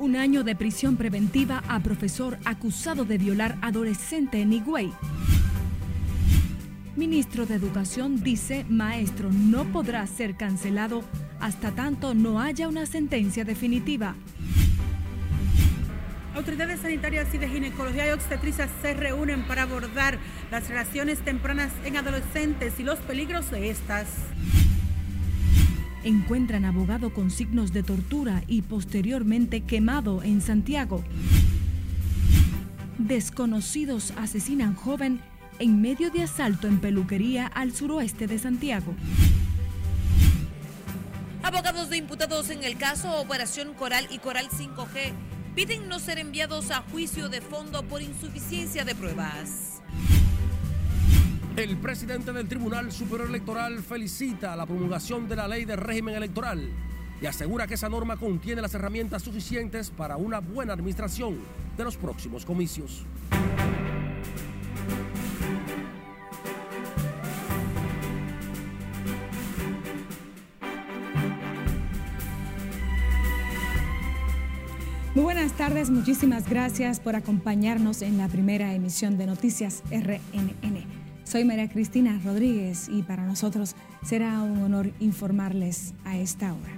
Un año de prisión preventiva a profesor acusado de violar adolescente en Higüey. Ministro de Educación dice maestro no podrá ser cancelado hasta tanto no haya una sentencia definitiva. Autoridades sanitarias y de ginecología y obstetricia se reúnen para abordar las relaciones tempranas en adolescentes y los peligros de estas. Encuentran abogado con signos de tortura y posteriormente quemado en Santiago. Desconocidos asesinan joven en medio de asalto en peluquería al suroeste de Santiago. Abogados de imputados en el caso Operación Coral y Coral 5G piden no ser enviados a juicio de fondo por insuficiencia de pruebas. El presidente del Tribunal Superior Electoral felicita la promulgación de la ley de régimen electoral y asegura que esa norma contiene las herramientas suficientes para una buena administración de los próximos comicios. Muy buenas tardes, muchísimas gracias por acompañarnos en la primera emisión de Noticias RNN. Soy María Cristina Rodríguez y para nosotros será un honor informarles a esta hora.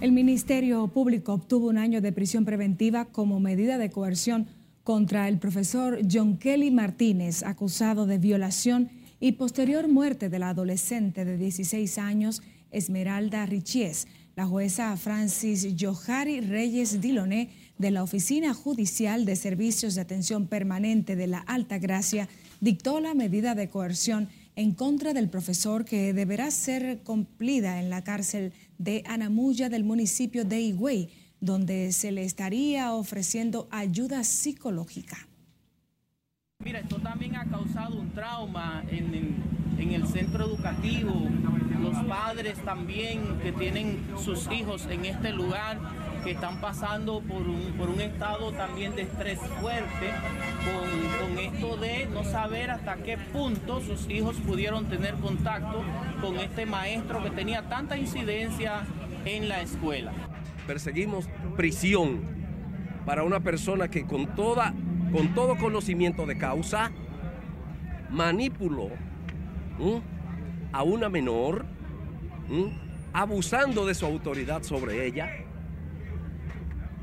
El Ministerio Público obtuvo un año de prisión preventiva como medida de coerción contra el profesor John Kelly Martínez, acusado de violación y posterior muerte de la adolescente de 16 años Esmeralda Richies, la jueza Francis Johari Reyes Diloné de la Oficina Judicial de Servicios de Atención Permanente de la Alta Gracia dictó la medida de coerción en contra del profesor que deberá ser cumplida en la cárcel de Anamuya del municipio de Higüey, donde se le estaría ofreciendo ayuda psicológica. Mira, esto también ha causado un trauma en, en el centro educativo, los padres también que tienen sus hijos en este lugar, que están pasando por un, por un estado también de estrés fuerte, con, esto de no saber hasta qué punto sus hijos pudieron tener contacto con este maestro que tenía tanta incidencia en la escuela. Perseguimos prisión para una persona que con, toda, con todo conocimiento de causa manipuló a una menor, abusando de su autoridad sobre ella.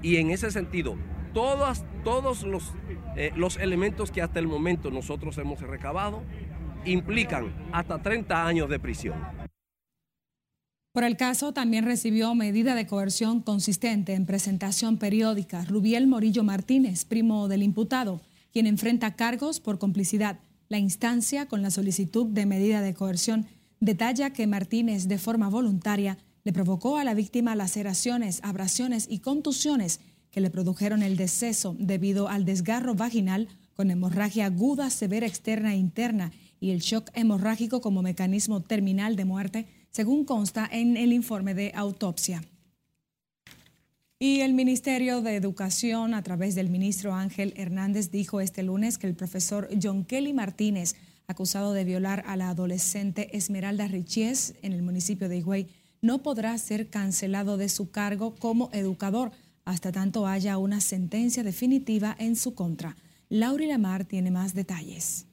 Y en ese sentido, todos, los, eh, los elementos que hasta el momento nosotros hemos recabado implican hasta 30 años de prisión. Por el caso, también recibió medida de coerción consistente en presentación periódica Rubiel Morillo Martínez, primo del imputado, quien enfrenta cargos por complicidad. La instancia, con la solicitud de medida de coerción, detalla que Martínez, de forma voluntaria, le provocó a la víctima laceraciones, abrasiones y contusiones que le produjeron el deceso debido al desgarro vaginal con hemorragia aguda, severa externa e interna y el shock hemorrágico como mecanismo terminal de muerte, según consta en el informe de autopsia. Y el Ministerio de Educación, a través del ministro Ángel Hernández, dijo este lunes que el profesor John Kelly Martínez, acusado de violar a la adolescente Esmeralda Richies en el municipio de Higüey, no podrá ser cancelado de su cargo como educador hasta tanto haya una sentencia definitiva en su contra. Laura Lamar tiene más detalles.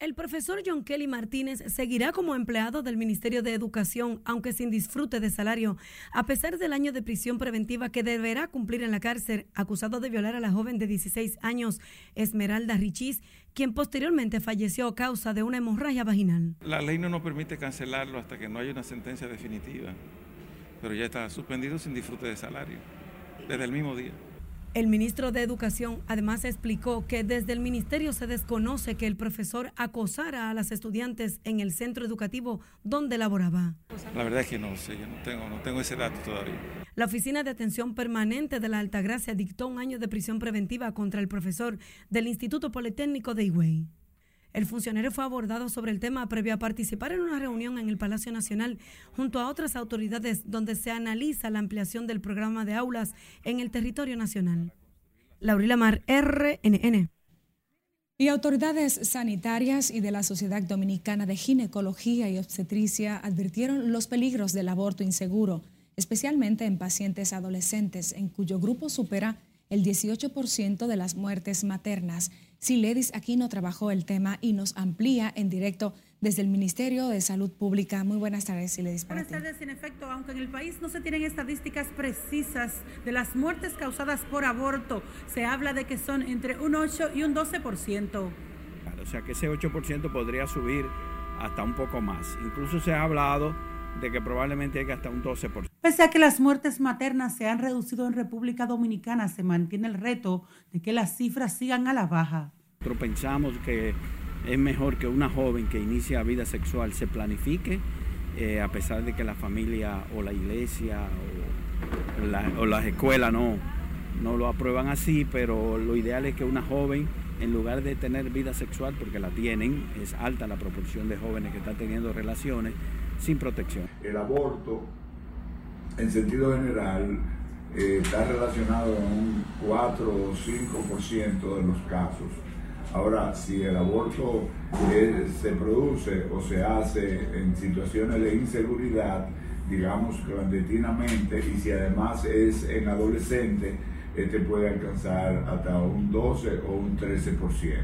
El profesor John Kelly Martínez seguirá como empleado del Ministerio de Educación, aunque sin disfrute de salario, a pesar del año de prisión preventiva que deberá cumplir en la cárcel, acusado de violar a la joven de 16 años, Esmeralda Richis, quien posteriormente falleció a causa de una hemorragia vaginal. La ley no nos permite cancelarlo hasta que no haya una sentencia definitiva, pero ya está suspendido sin disfrute de salario, desde el mismo día. El ministro de Educación además explicó que desde el ministerio se desconoce que el profesor acosara a las estudiantes en el centro educativo donde laboraba. La verdad es que no sé, yo no tengo, no tengo ese dato todavía. La Oficina de Atención Permanente de la Altagracia dictó un año de prisión preventiva contra el profesor del Instituto Politécnico de Higüey. El funcionario fue abordado sobre el tema previo a participar en una reunión en el Palacio Nacional junto a otras autoridades donde se analiza la ampliación del programa de aulas en el territorio nacional. Laurila Mar, RNN. Y autoridades sanitarias y de la Sociedad Dominicana de Ginecología y Obstetricia advirtieron los peligros del aborto inseguro especialmente en pacientes adolescentes, en cuyo grupo supera el 18% de las muertes maternas. Siledis Aquino trabajó el tema y nos amplía en directo desde el Ministerio de Salud Pública. Muy buenas tardes, Siledis. Buenas tardes. En efecto, aunque en el país no se tienen estadísticas precisas de las muertes causadas por aborto, se habla de que son entre un 8 y un 12%. O sea que ese 8% podría subir hasta un poco más. Incluso se ha hablado de que probablemente llegue hasta un 12%. Pese a que las muertes maternas se han reducido en República Dominicana, se mantiene el reto de que las cifras sigan a la baja. Nosotros pensamos que es mejor que una joven que inicia vida sexual se planifique, eh, a pesar de que la familia o la iglesia o, las escuelas no, no lo aprueban así, pero lo ideal es que una joven, en lugar de tener vida sexual, porque la tienen, es alta la proporción de jóvenes que están teniendo relaciones sin protección. El aborto, en sentido general, eh, está relacionado con un 4 o 5% de los casos Ahora, si el aborto eh, se produce o se hace en situaciones de inseguridad, digamos clandestinamente, y si además es en adolescente, este puede alcanzar hasta un 12 o un 13%.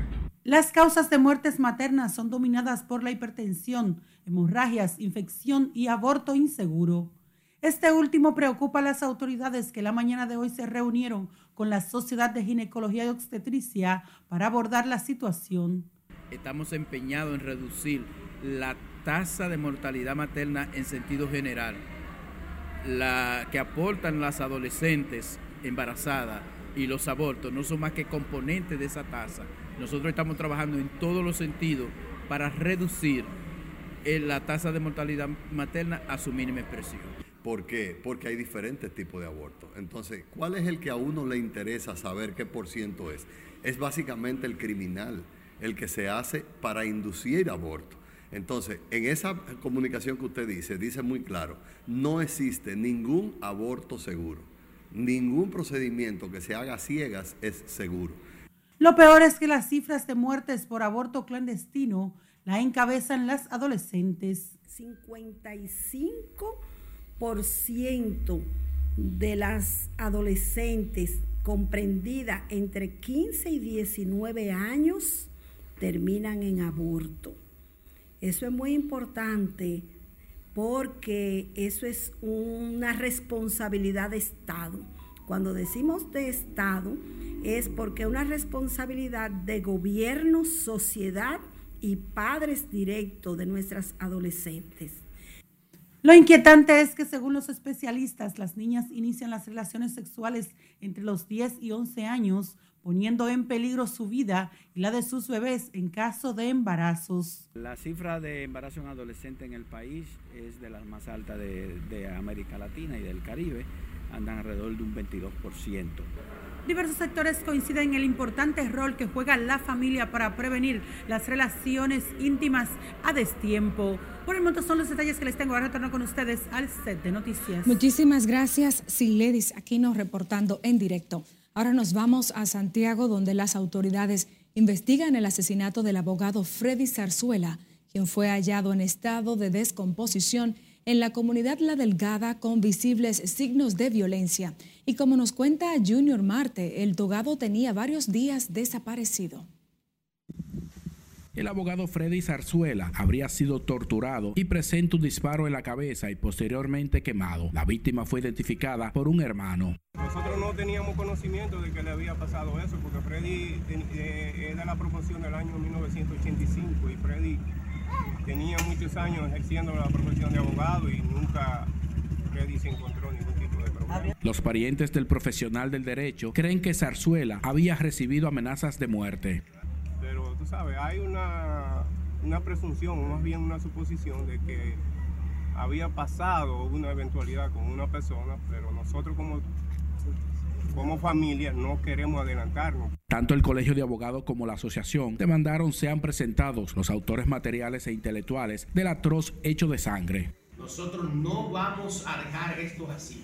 Las causas de muertes maternas son dominadas por la hipertensión, hemorragias, infección y aborto inseguro. Este último preocupa a las autoridades que la mañana de hoy se reunieron con la Sociedad de Ginecología y Obstetricia para abordar la situación. Estamos empeñados en reducir la tasa de mortalidad materna en sentido general, la que aportan las adolescentes embarazadas y los abortos no son más que componentes de esa tasa. Nosotros estamos trabajando en todos los sentidos para reducir la tasa de mortalidad materna a su mínima expresión. ¿Por qué? Porque hay diferentes tipos de abortos. Entonces, ¿cuál es el que a uno le interesa saber qué por ciento es? Es básicamente el criminal, el que se hace para inducir aborto. Entonces, en esa comunicación que usted dice, dice muy claro, no existe ningún aborto seguro. Ningún procedimiento que se haga a ciegas es seguro. Lo peor es que las cifras de muertes por aborto clandestino la encabezan las adolescentes. 55 ciento de las adolescentes comprendidas entre 15 y 19 años terminan en aborto. Eso es muy importante porque eso es una responsabilidad de Estado. Cuando decimos de Estado es porque es una responsabilidad de gobierno, sociedad y padres directos de nuestras adolescentes. Lo inquietante es que según los especialistas, las niñas inician las relaciones sexuales entre los 10 y 11 años, poniendo en peligro su vida y la de sus bebés en caso de embarazos. La cifra de embarazo en adolescente en el país es de las más altas de, de América Latina y del Caribe, andan alrededor de un 22%. Diversos sectores coinciden en el importante rol que juega la familia para prevenir las relaciones íntimas a destiempo. Por el momento son los detalles que les tengo. Ahora retorno con ustedes al set de noticias. Muchísimas gracias, Siledis, aquí nos reportando en directo. Ahora nos vamos a Santiago, donde las autoridades investigan el asesinato del abogado Freddy Zarzuela, quien fue hallado en estado de descomposición en la comunidad La Delgada con visibles signos de violencia. Y como nos cuenta Junior Marte, el togado tenía varios días desaparecido. El abogado Freddy Zarzuela habría sido torturado y presenta un disparo en la cabeza y posteriormente quemado. La víctima fue identificada por un hermano. Nosotros no teníamos conocimiento de que le había pasado eso porque Freddy eh, era la promoción del año 1985 y Freddy tenía muchos años ejerciendo la profesión de abogado y nunca Freddy se encontró ningún tipo de problema. Los parientes del profesional del derecho creen que Zarzuela había recibido amenazas de muerte. Pero tú sabes, hay una, una presunción, o más bien una suposición de que había pasado una eventualidad con una persona, pero nosotros como como familia no queremos adelantarnos. Tanto el Colegio de Abogados como la asociación demandaron sean presentados los autores materiales e intelectuales del atroz hecho de sangre. Nosotros no vamos a dejar esto así.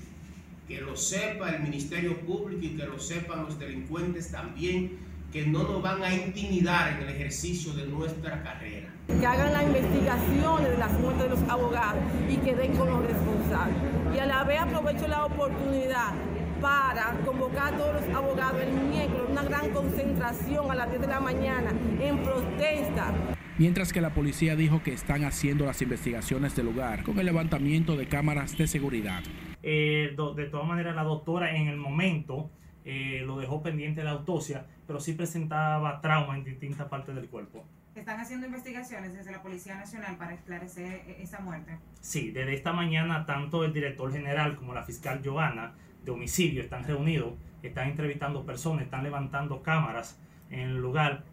Que lo sepa el Ministerio Público y que lo sepan los delincuentes también, que no nos van a intimidar en el ejercicio de nuestra carrera. Que hagan las investigaciones de las muertes de los abogados y que den con los responsables. Y a la vez aprovecho la oportunidad para convocar a todos los abogados el miércoles, una gran concentración a las 10 de la mañana en protesta. Mientras que la policía dijo que están haciendo las investigaciones del lugar con el levantamiento de cámaras de seguridad. Eh, de todas maneras, la doctora en el momento eh, lo dejó pendiente de la autopsia, pero sí presentaba trauma en distintas partes del cuerpo. ¿Están haciendo investigaciones desde la Policía Nacional para esclarecer e-, esa muerte? Sí, desde esta mañana tanto el director general como la fiscal Joana de homicidio están reunidos, están entrevistando personas, están levantando cámaras en el lugar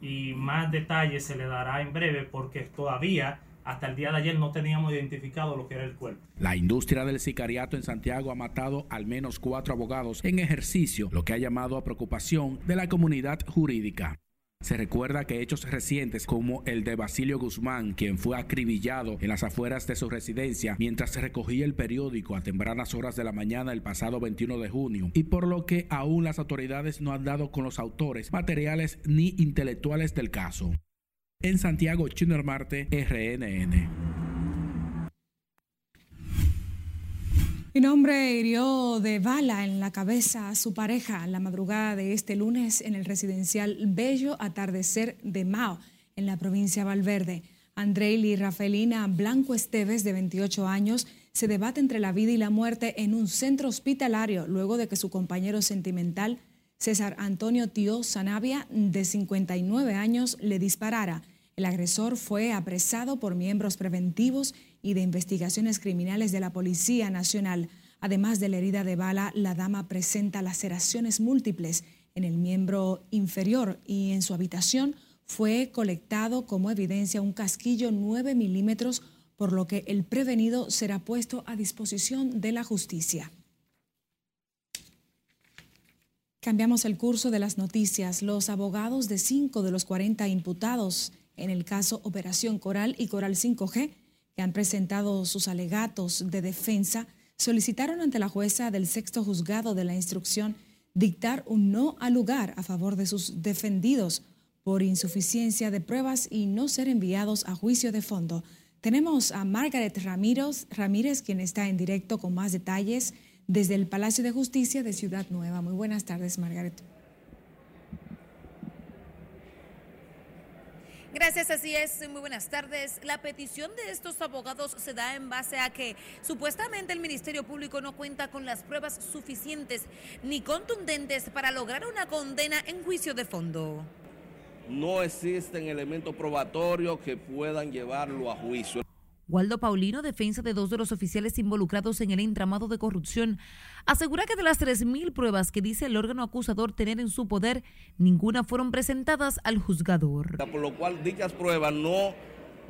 y más detalles se le dará en breve porque todavía hasta el día de ayer no teníamos identificado lo que era el cuerpo. La industria del sicariato en Santiago ha matado al menos cuatro abogados en ejercicio, lo que ha llamado a preocupación de la comunidad jurídica. Se recuerda que hechos recientes como el de Basilio Guzmán, quien fue acribillado en las afueras de su residencia mientras recogía el periódico a tempranas horas de la mañana el pasado 21 de junio, y por lo que aún las autoridades no han dado con los autores materiales ni intelectuales del caso. En Santiago, Chino Marte, RNN. Un hombre hirió de bala en la cabeza a su pareja la madrugada de este lunes en el residencial Bello Atardecer de Mao, en la provincia de Valverde. y Rafaelina Blanco Esteves, de 28 años, se debate entre la vida y la muerte en un centro hospitalario luego de que su compañero sentimental, César Antonio Tío Sanavia, de 59 años, le disparara. El agresor fue apresado por miembros preventivos y de investigaciones criminales de la Policía Nacional. Además de la herida de bala, la dama presenta laceraciones múltiples en el miembro inferior y en su habitación fue colectado como evidencia un casquillo 9 milímetros, por lo que el prevenido será puesto a disposición de la justicia. Cambiamos el curso de las noticias. Los abogados de cinco de los 40 imputados en el caso Operación Coral y Coral 5G, que han presentado sus alegatos de defensa, solicitaron ante la jueza del sexto juzgado de la instrucción dictar un no al lugar a favor de sus defendidos por insuficiencia de pruebas y no ser enviados a juicio de fondo. Tenemos a Margaret Ramírez, Ramírez, quien está en directo con más detalles desde el Palacio de Justicia de Ciudad Nueva. Muy buenas tardes, Margaret. Gracias, así es. Muy buenas tardes. La petición de estos abogados se da en base a que supuestamente el Ministerio Público no cuenta con las pruebas suficientes ni contundentes para lograr una condena en juicio de fondo. No existen elementos probatorios que puedan llevarlo a juicio. Waldo Paulino, defensa de dos de los oficiales involucrados en el entramado de corrupción, asegura que de las 3.000 pruebas que dice el órgano acusador tener en su poder, ninguna fueron presentadas al juzgador. Por lo cual dichas pruebas no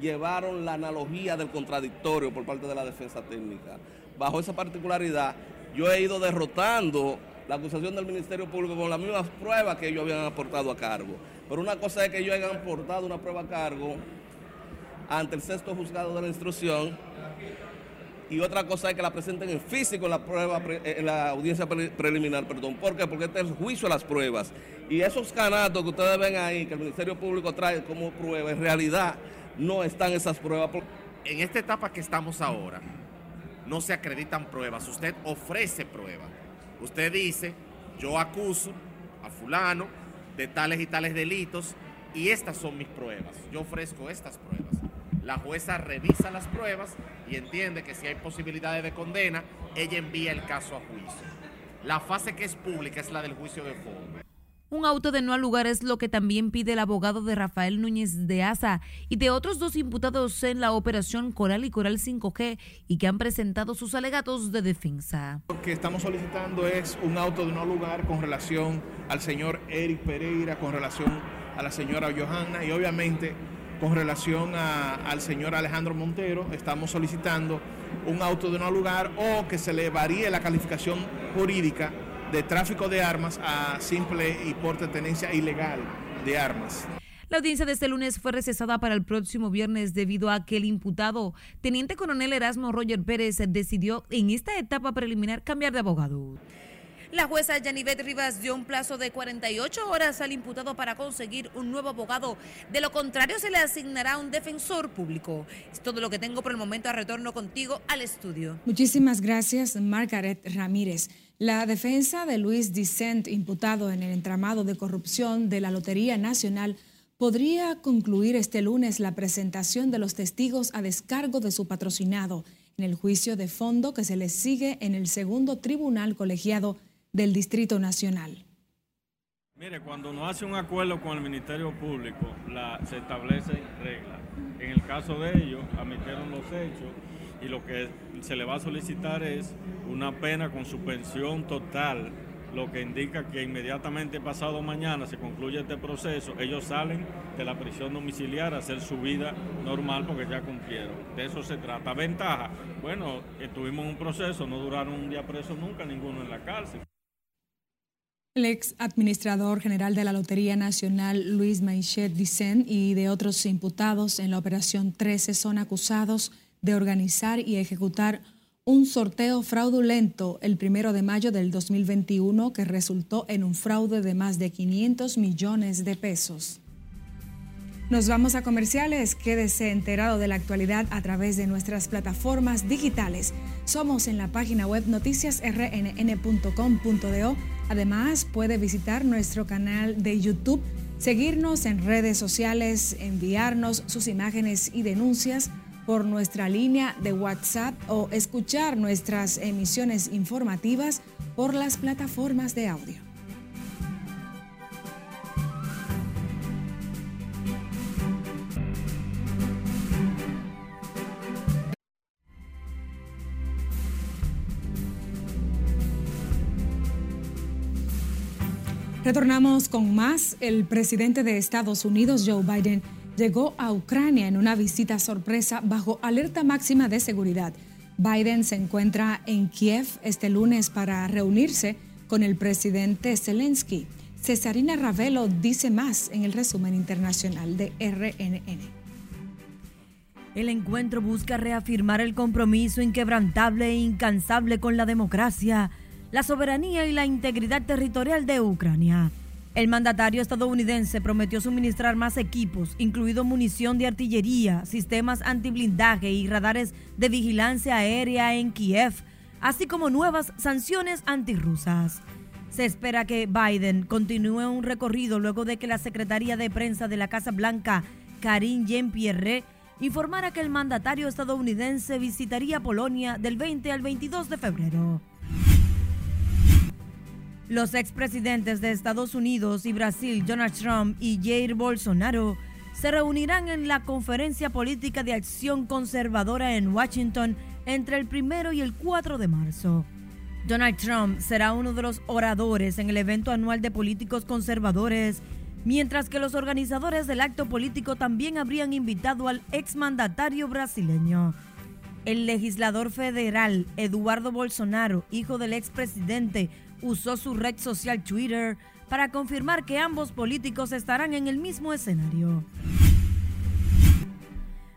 llevaron la analogía del contradictorio por parte de la defensa técnica. Bajo esa particularidad, yo he ido derrotando la acusación del Ministerio Público con las mismas pruebas que ellos habían aportado a cargo. Pero una cosa es que ellos hayan aportado una prueba a cargo ante el sexto juzgado de la instrucción y otra cosa es que la presenten en físico en la prueba en la audiencia preliminar, perdón. ¿Por? Porque este es el juicio a las pruebas. Y esos canatos que ustedes ven ahí, que el Ministerio Público trae como prueba, en realidad no están esas pruebas. En esta etapa que estamos ahora, no se acreditan pruebas, usted ofrece pruebas. Usted dice, yo acuso a fulano de tales y tales delitos y estas son mis pruebas. Yo ofrezco estas pruebas. La jueza revisa las pruebas y entiende que si hay posibilidades de condena, ella envía el caso a juicio. La fase que es pública es la del juicio de fondo. Un auto de no al lugar es lo que también pide el abogado de Rafael Núñez de Asa y de otros dos imputados en la operación Coral y Coral 5G y que han presentado sus alegatos de defensa. Lo que estamos solicitando es un auto de no lugar con relación al señor Eric Pereira, con relación a la señora Johanna y obviamente con relación al señor Alejandro Montero, estamos solicitando un auto de no lugar o que se le varíe la calificación jurídica de tráfico de armas a simple y porte tenencia ilegal de armas. La audiencia de este lunes fue recesada para el próximo viernes debido a que el imputado, teniente coronel Erasmo Roger Pérez, decidió en esta etapa preliminar cambiar de abogado. La jueza Yanivet Rivas dio un plazo de 48 horas al imputado para conseguir un nuevo abogado. De lo contrario, se le asignará un defensor público. Es todo lo que tengo por el momento. A retorno contigo al estudio. Muchísimas gracias, Margaret Ramírez. La defensa de Luis Dicent, imputado en el entramado de corrupción de la Lotería Nacional, podría concluir este lunes la presentación de los testigos a descargo de su patrocinado en el juicio de fondo que se le sigue en el segundo tribunal colegiado del Distrito Nacional. Mire, cuando uno hace un acuerdo con el Ministerio Público, se establecen reglas. En el caso de ellos, admitieron los hechos y lo que se le va a solicitar es una pena con suspensión total, lo que indica que inmediatamente pasado mañana se concluye este proceso, ellos salen de la prisión domiciliaria a hacer su vida normal porque ya cumplieron. De eso se trata. Ventaja, bueno, estuvimos en un proceso, no duraron un día preso nunca ninguno en la cárcel. El ex administrador general de la Lotería Nacional, Luis Maichet Dicen, y de otros imputados en la Operación 13 son acusados de organizar y ejecutar un sorteo fraudulento el primero de mayo del 2021 que resultó en un fraude de más de 500 millones de pesos. Nos vamos a comerciales. Quédese enterado de la actualidad a través de nuestras plataformas digitales. Somos en la página web noticiasrnn.com.do Además, puede visitar nuestro canal de YouTube, seguirnos en redes sociales, enviarnos sus imágenes y denuncias por nuestra línea de WhatsApp o escuchar nuestras emisiones informativas por las plataformas de audio. Retornamos con más. El presidente de Estados Unidos, Joe Biden, llegó a Ucrania en una visita sorpresa bajo alerta máxima de seguridad. Biden se encuentra en Kiev este lunes para reunirse con el presidente Zelensky. Cesarina Ravelo dice más en el resumen internacional de RNN. El encuentro busca reafirmar el compromiso inquebrantable e incansable con la democracia la soberanía y la integridad territorial de Ucrania. El mandatario estadounidense prometió suministrar más equipos, incluido munición de artillería, sistemas antiblindaje y radares de vigilancia aérea en Kiev, así como nuevas sanciones antirrusas. Se espera que Biden continúe un recorrido luego de que la Secretaría de Prensa de la Casa Blanca, Karine Jean-Pierre, informara que el mandatario estadounidense visitaría Polonia del 20 al 22 de febrero. Los expresidentes de Estados Unidos y Brasil, Donald Trump y Jair Bolsonaro, se reunirán en la Conferencia Política de Acción Conservadora en Washington entre el primero y el 4 de marzo. Donald Trump será uno de los oradores en el evento anual de políticos conservadores, mientras que los organizadores del acto político también habrían invitado al exmandatario brasileño. El legislador federal Eduardo Bolsonaro, hijo del expresidente usó su red social Twitter para confirmar que ambos políticos estarán en el mismo escenario.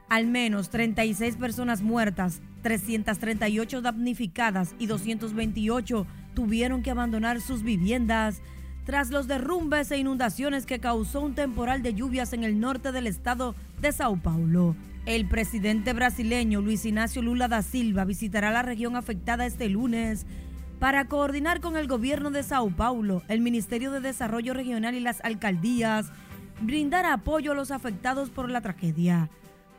Al menos 36 personas muertas, 338 damnificadas y 228 tuvieron que abandonar sus viviendas tras los derrumbes e inundaciones que causó un temporal de lluvias en el norte del estado de Sao Paulo. El presidente brasileño Luis Ignacio Lula da Silva visitará la región afectada este lunes para coordinar con el gobierno de Sao Paulo, el Ministerio de Desarrollo Regional y las alcaldías, brindar apoyo a los afectados por la tragedia.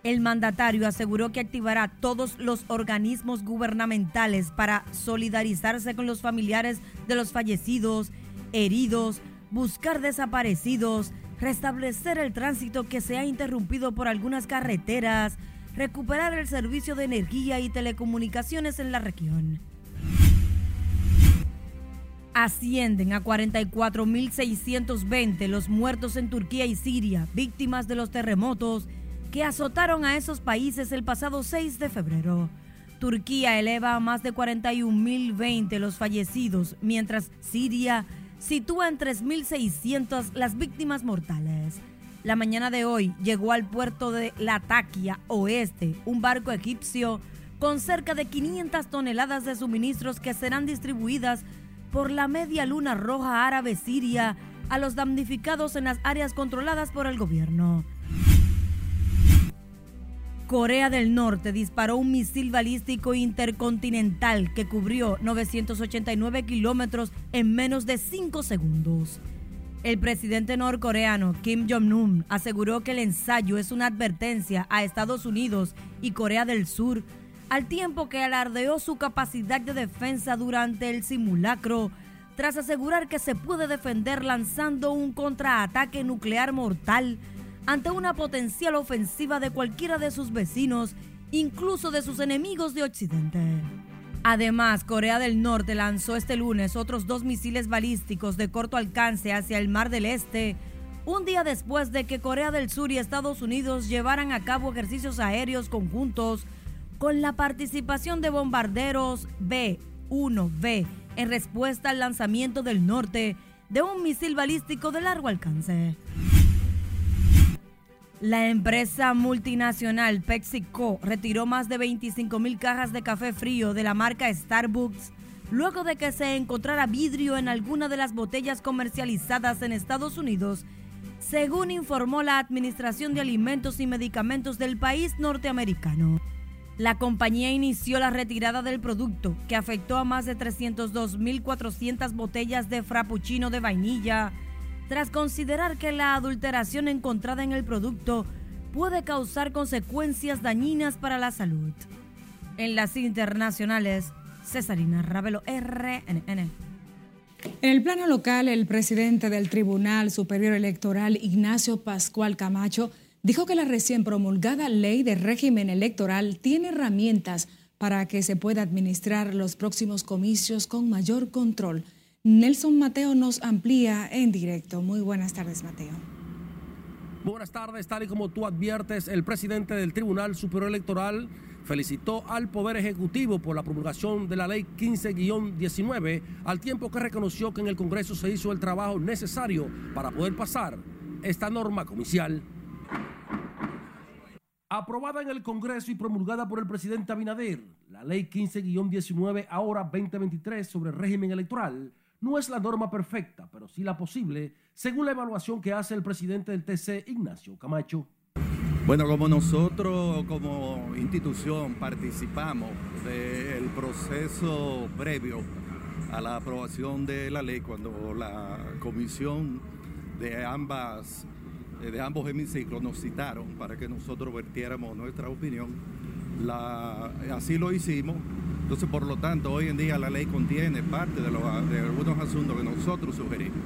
El mandatario aseguró que activará todos los organismos gubernamentales para solidarizarse con los familiares de los fallecidos, heridos, buscar desaparecidos, restablecer el tránsito que se ha interrumpido por algunas carreteras, recuperar el servicio de energía y telecomunicaciones en la región ascienden a 44.620 los muertos en Turquía y Siria, víctimas de los terremotos que azotaron a esos países el pasado 6 de febrero. Turquía eleva a más de 41.020 los fallecidos, mientras Siria sitúa en 3.600 las víctimas mortales. La mañana de hoy llegó al puerto de Latakia Oeste un barco egipcio con cerca de 500 toneladas de suministros que serán distribuidas por la Media Luna Roja Árabe Siria a los damnificados en las áreas controladas por el gobierno. Corea del Norte disparó un misil balístico intercontinental que cubrió 989 kilómetros en menos de 5 segundos. El presidente norcoreano Kim Jong-un aseguró que el ensayo es una advertencia a Estados Unidos y Corea del Sur, al tiempo que alardeó su capacidad de defensa durante el simulacro, tras asegurar que se puede defender lanzando un contraataque nuclear mortal ante una potencial ofensiva de cualquiera de sus vecinos, incluso de sus enemigos de Occidente. Además, Corea del Norte lanzó este lunes otros dos misiles balísticos de corto alcance hacia el Mar del Este, un día después de que Corea del Sur y Estados Unidos llevaran a cabo ejercicios aéreos conjuntos con la participación de bombarderos B-1B en respuesta al lanzamiento del norte de un misil balístico de largo alcance. La empresa multinacional PepsiCo retiró más de 25 mil cajas de café frío de la marca Starbucks luego de que se encontrara vidrio en alguna de las botellas comercializadas en Estados Unidos, según informó la Administración de Alimentos y Medicamentos del país norteamericano. La compañía inició la retirada del producto, que afectó a más de 302.400 botellas de frappuccino de vainilla, tras considerar que la adulteración encontrada en el producto puede causar consecuencias dañinas para la salud. En las internacionales, Cesarina Ravelo, RNN. En el plano local, el presidente del Tribunal Superior Electoral, Ignacio Pascual Camacho, dijo que la recién promulgada ley de régimen electoral tiene herramientas para que se pueda administrar los próximos comicios con mayor control. Nelson Mateo nos amplía en directo. Muy buenas tardes, Mateo. Buenas tardes, tal y como tú adviertes, el presidente del Tribunal Superior Electoral felicitó al Poder Ejecutivo por la promulgación de la Ley 15-19, al tiempo que reconoció que en el Congreso se hizo el trabajo necesario para poder pasar esta norma comicial. Aprobada en el Congreso y promulgada por el presidente Abinader, la Ley 15-19, ahora 2023, sobre régimen electoral, no es la norma perfecta, pero sí la posible, según la evaluación que hace el presidente del TC, Ignacio Camacho. Bueno, como nosotros como institución participamos del proceso previo a la aprobación de la ley, cuando la comisión de ambas de ambos hemiciclos nos citaron para que nosotros vertiéramos nuestra opinión, la, así lo hicimos. Entonces, por lo tanto, hoy en día la ley contiene parte de, de algunos asuntos que nosotros sugerimos.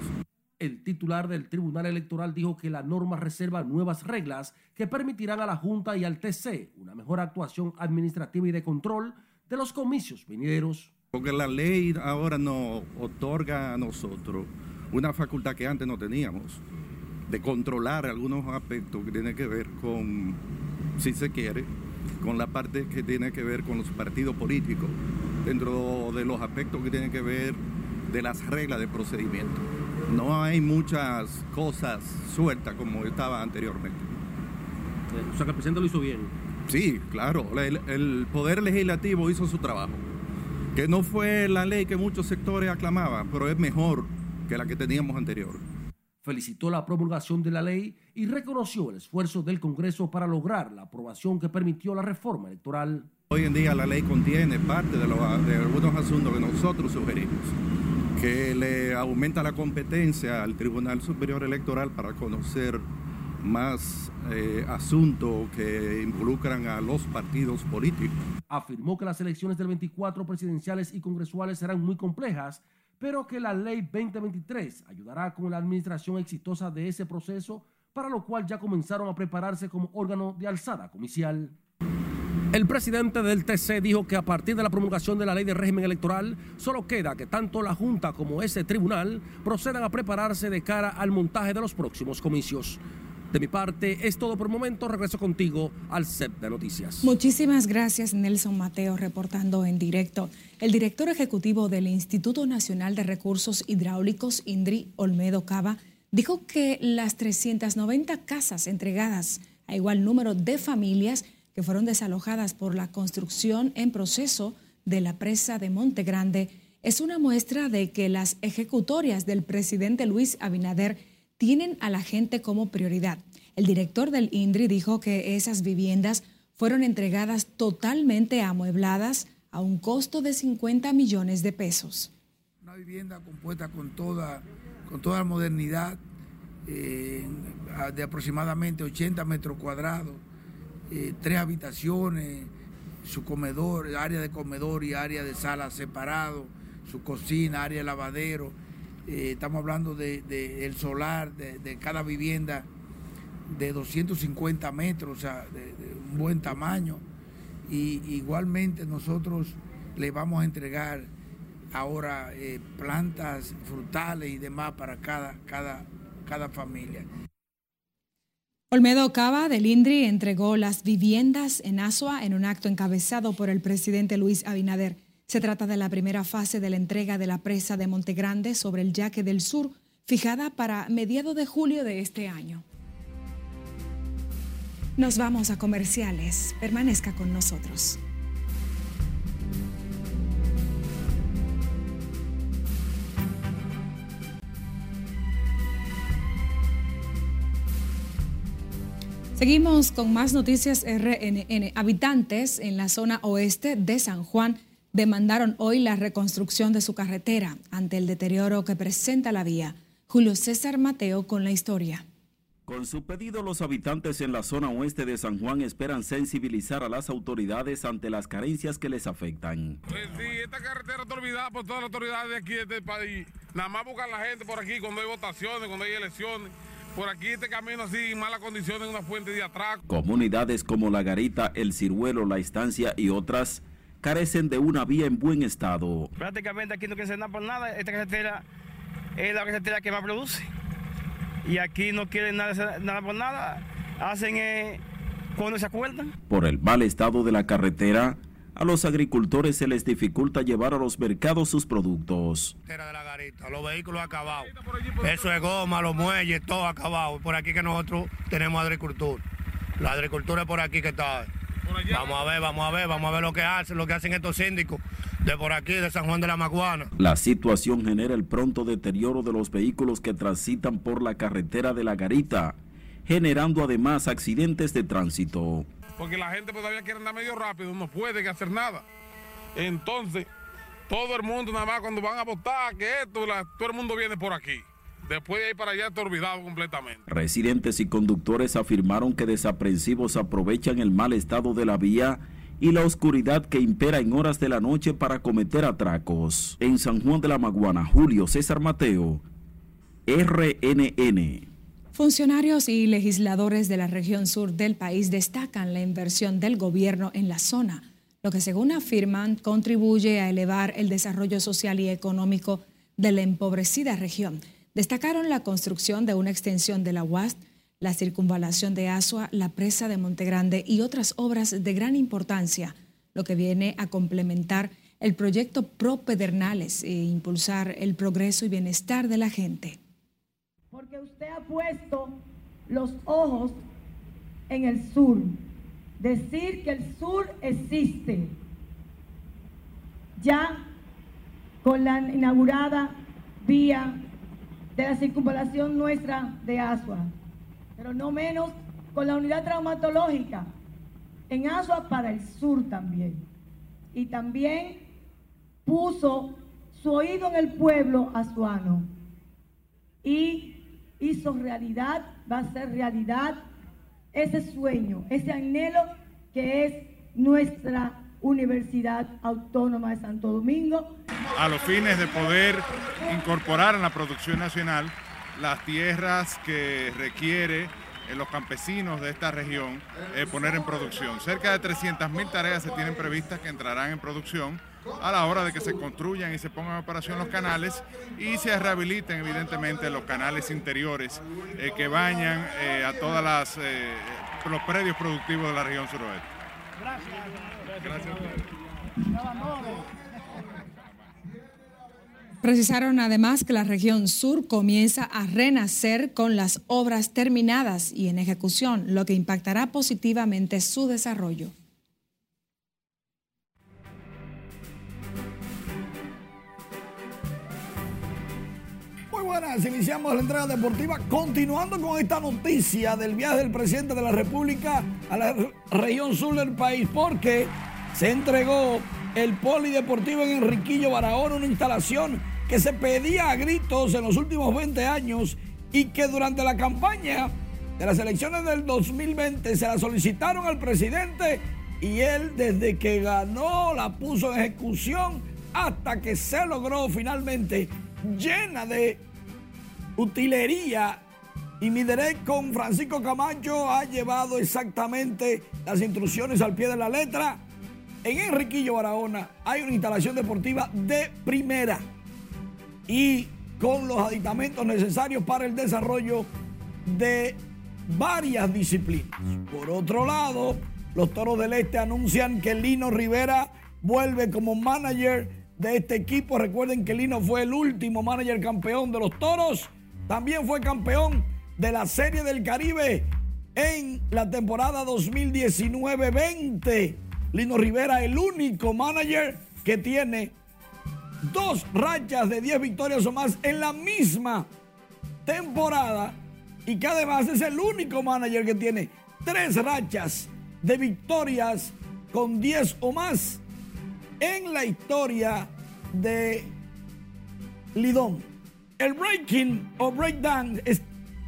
El titular del Tribunal Electoral dijo que la norma reserva nuevas reglas que permitirán a la Junta y al TC una mejor actuación administrativa y de control de los comicios venideros. Porque la ley ahora nos otorga a nosotros una facultad que antes no teníamos, de controlar algunos aspectos que tienen que ver con, si se quiere, con la parte que tiene que ver con los partidos políticos, dentro de los aspectos que tienen que ver de las reglas de procedimiento. No hay muchas cosas sueltas como estaba anteriormente. O sea que el presidente lo hizo bien. Sí, claro. El, el, Poder Legislativo hizo su trabajo. Que no fue la ley que muchos sectores aclamaban, pero es mejor que la que teníamos anterior. Felicitó la promulgación de la ley y reconoció el esfuerzo del Congreso para lograr la aprobación que permitió la reforma electoral. Hoy en día la ley contiene parte de, lo, de algunos asuntos que nosotros sugerimos que le aumenta la competencia al Tribunal Superior Electoral para conocer más eh, asuntos que involucran a los partidos políticos. Afirmó que las elecciones del 24 presidenciales y congresuales serán muy complejas, pero que la ley 2023 ayudará con la administración exitosa de ese proceso, para lo cual ya comenzaron a prepararse como órgano de alzada comicial. El presidente del TC dijo que a partir de la promulgación de la ley de régimen electoral, solo queda que tanto la Junta como ese tribunal procedan a prepararse de cara al montaje de los próximos comicios. De mi parte, es todo por momento. Regreso contigo al set de noticias. Muchísimas gracias, Nelson Mateo, reportando en directo. El director ejecutivo del Instituto Nacional de Recursos Hidráulicos, INDRI, Olmedo Cava, dijo que las 390 casas entregadas a igual número de familias que fueron desalojadas por la construcción en proceso de la presa de Monte Grande es una muestra de que las ejecutorias del presidente Luis Abinader tienen a la gente como prioridad. El director del INDRI dijo que esas viviendas fueron entregadas totalmente amuebladas a un costo de 50 millones de pesos. Una vivienda compuesta con toda, con toda la modernidad, eh, de aproximadamente 80 metros cuadrados, eh, tres habitaciones, su comedor, área de comedor y área de sala separado, su cocina, área de lavadero. Eh, estamos hablando del de, el solar de, cada vivienda de 250 metros, o sea, de, un buen tamaño. Y igualmente nosotros le vamos a entregar ahora eh, plantas frutales y demás para cada, cada, cada familia. Olmedo Cava del INDRI entregó las viviendas en Asua en un acto encabezado por el presidente Luis Abinader. Se trata de la primera fase de la entrega de la presa de Montegrande sobre el Yaque del Sur, fijada para mediados de julio de este año. Nos vamos a comerciales. Permanezca con nosotros. Seguimos con más noticias RNN. Habitantes en la zona oeste de San Juan demandaron hoy la reconstrucción de su carretera ante el deterioro que presenta la vía. Julio César Mateo con la historia. Con su pedido, los habitantes en la zona oeste de San Juan esperan sensibilizar a las autoridades ante las carencias que les afectan. Pues sí, esta carretera está olvidada por todas las autoridades de aquí de este país. Nada más buscan la gente por aquí cuando hay votaciones, cuando hay elecciones. Por aquí este camino así en malas condiciones, una fuente de atraco. Comunidades como La Garita, El Ciruelo, La Estancia y otras carecen de una vía en buen estado. Prácticamente aquí no quieren nada por nada. Esta carretera es la carretera que más produce. Y aquí no quieren nada, nada por nada. Hacen eh, cuando se acuerdan. Por el mal estado de la carretera, a los agricultores se les dificulta llevar a los mercados sus productos. De la garita, los vehículos acabados. Eso es goma, los muelles, todo acabado. Por aquí que nosotros tenemos agricultura. La agricultura es por aquí que está. Vamos a ver, vamos a ver, vamos a ver lo que hacen, lo que hacen estos síndicos de por aquí, de San Juan de la Maguana. La situación genera el pronto deterioro de los vehículos que transitan por la carretera de la Garita, generando además accidentes de tránsito porque la gente todavía quiere andar medio rápido, no puede hacer nada. Entonces, todo el mundo nada más cuando van a votar, que esto, todo el mundo viene por aquí. Después de ahí para allá está olvidado completamente. Residentes y conductores afirmaron que desaprensivos aprovechan el mal estado de la vía y la oscuridad que impera en horas de la noche para cometer atracos. En San Juan de la Maguana, Julio César Mateo, RNN. Funcionarios y legisladores de la región sur del país destacan la inversión del gobierno en la zona, lo que según afirman contribuye a elevar el desarrollo social y económico de la empobrecida región. Destacaron la construcción de una extensión de la UAS, la circunvalación de Asua, la presa de Montegrande y otras obras de gran importancia, lo que viene a complementar el proyecto Pro Pedernales e impulsar el progreso y bienestar de la gente porque usted ha puesto los ojos en el sur. Decir que el sur existe. Ya con la inaugurada vía de la circunvalación nuestra de Asua, pero no menos con la unidad traumatológica en Asua para el sur también. Y también puso su oído en el pueblo asuano y hizo realidad, va a ser realidad ese sueño, ese anhelo que es nuestra Universidad Autónoma de Santo Domingo. A los fines de poder incorporar en la producción nacional las tierras que requiere eh, los campesinos de esta región eh, poner en producción. Cerca de 300.000 tareas se tienen previstas que entrarán en producción a la hora de que se construyan y se pongan en operación los canales y se rehabiliten evidentemente los canales interiores eh, que bañan a todos eh, los predios productivos de la región suroeste. Gracias. Precisaron además que la región sur comienza a renacer con las obras terminadas y en ejecución, lo que impactará positivamente su buenas. Iniciamos la entrega deportiva continuando con esta noticia del viaje del presidente de la República a la región sur del país porque se entregó el polideportivo en Enriquillo Barahona, una instalación que se pedía a gritos en los últimos 20 años y que durante la campaña de las elecciones del 2020 se la solicitaron al presidente y él desde que ganó la puso en ejecución hasta que se logró finalmente llena de utilería. Y mi derecho con Francisco Camacho ha llevado exactamente las instrucciones al pie de la letra. En Enriquillo Barahona hay una instalación deportiva de primera y con los aditamentos necesarios para el desarrollo de varias disciplinas. Por otro lado, los Toros del Este anuncian que Lino Rivera vuelve como manager de este equipo. Recuerden que Lino fue el último manager campeón de los Toros. También fue campeón de la Serie del Caribe en la temporada 2019-20. Lino Rivera, el único manager que tiene dos rachas de 10 victorias o más en la misma temporada y que además es el único manager que tiene tres rachas de victorias con 10 o más en la historia de Lidón. El breaking o breakdown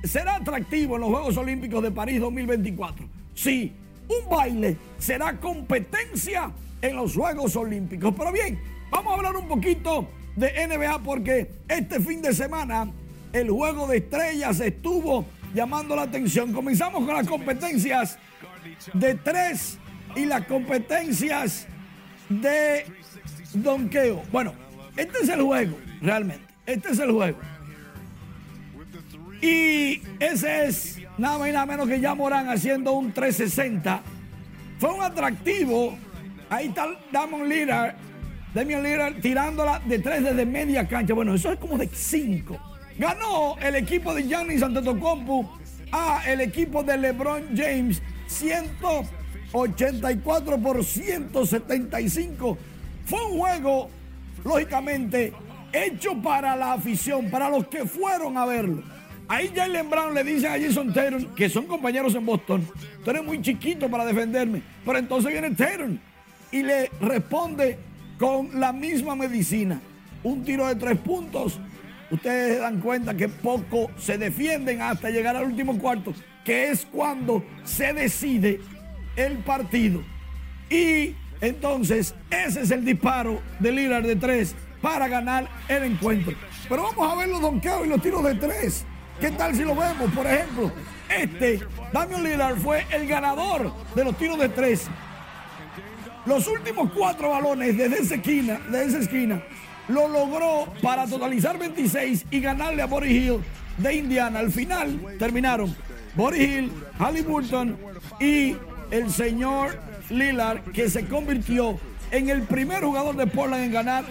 será atractivo en los Juegos Olímpicos de París 2024. Sí, un baile será competencia en los Juegos Olímpicos. Pero bien, vamos a hablar un poquito de NBA porque este fin de semana el juego de estrellas estuvo llamando la atención. Comenzamos con las competencias de tres y las competencias de donqueo. Bueno, este es el juego, realmente. Este es el juego. Y ese es nada más y nada menos que ya Morán haciendo un 360. Fue un atractivo. Ahí está Damon Lillard, Damian Lillard tirándola de tres desde media cancha. Bueno, eso es como de cinco. Ganó el equipo de Giannis Antetokounmpo a el equipo de LeBron James 184 por 175. Fue un juego, lógicamente, hecho para la afición, para los que fueron a verlo. Ahí Jalen Brown le dice a Jason Taylor, que son compañeros en Boston, tú eres muy chiquito para defenderme. Pero entonces viene Taylor y le responde con la misma medicina. Un tiro de tres puntos. Ustedes se dan cuenta que poco se defienden hasta llegar al último cuarto, que es cuando se decide el partido. Y entonces ese es el disparo de Lillard de tres para ganar el encuentro. Pero vamos a ver los donkeos y los tiros de tres. ¿Qué tal si lo vemos? Por ejemplo, este, Damian Lillard fue el ganador de los tiros de tres. Los últimos cuatro balones desde esa esquina, de esquina, lo logró para totalizar 26 y ganarle a Boris Hill de Indiana. Al final terminaron Boris Hill, Halliburton y el señor Lillard, que se convirtió en el primer jugador de Portland en ganar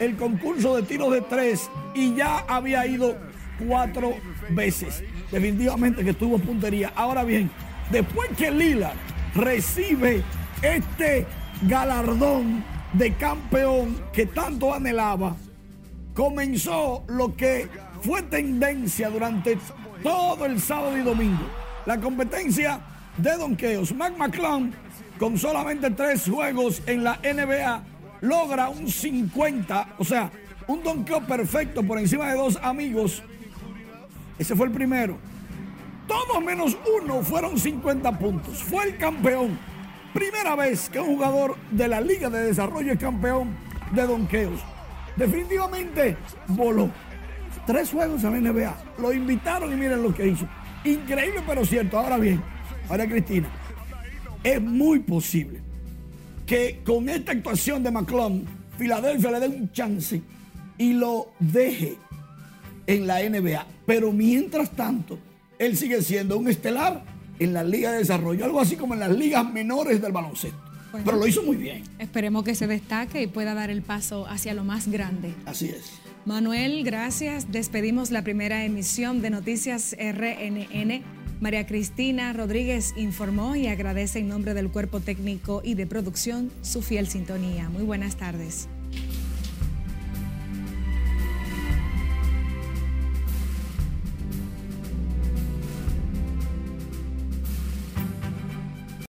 el concurso de tiros de tres y ya había ido cuatro veces. Definitivamente que estuvo puntería. Ahora bien, después que Lillard recibe este galardón de campeón que tanto anhelaba, comenzó lo que fue tendencia durante todo el sábado y domingo. La competencia de donkeos. Mac McClung, con solamente tres juegos en la NBA, logra un 50, o sea, un donkeo perfecto por encima de dos amigos. Ese fue el primero. Todos menos uno fueron 50 puntos. Fue el campeón. Primera vez que un jugador de la Liga de Desarrollo es campeón de donkeos. Definitivamente voló. Tres juegos en la NBA. Lo invitaron y miren lo que hizo. Increíble pero cierto. Ahora bien, María Cristina, es muy posible que con esta actuación de McClung, Filadelfia le dé un chance y lo deje en la NBA. Pero mientras tanto, él sigue siendo un estelar en la Liga de Desarrollo, algo así como en las ligas menores del baloncesto. Pero lo hizo muy bien. Esperemos que se destaque y pueda dar el paso hacia lo más grande. Así es. Manuel, gracias. Despedimos la primera emisión de Noticias RNN. María Cristina Rodríguez informó y agradece en nombre del cuerpo técnico y de producción su fiel sintonía. Muy buenas tardes.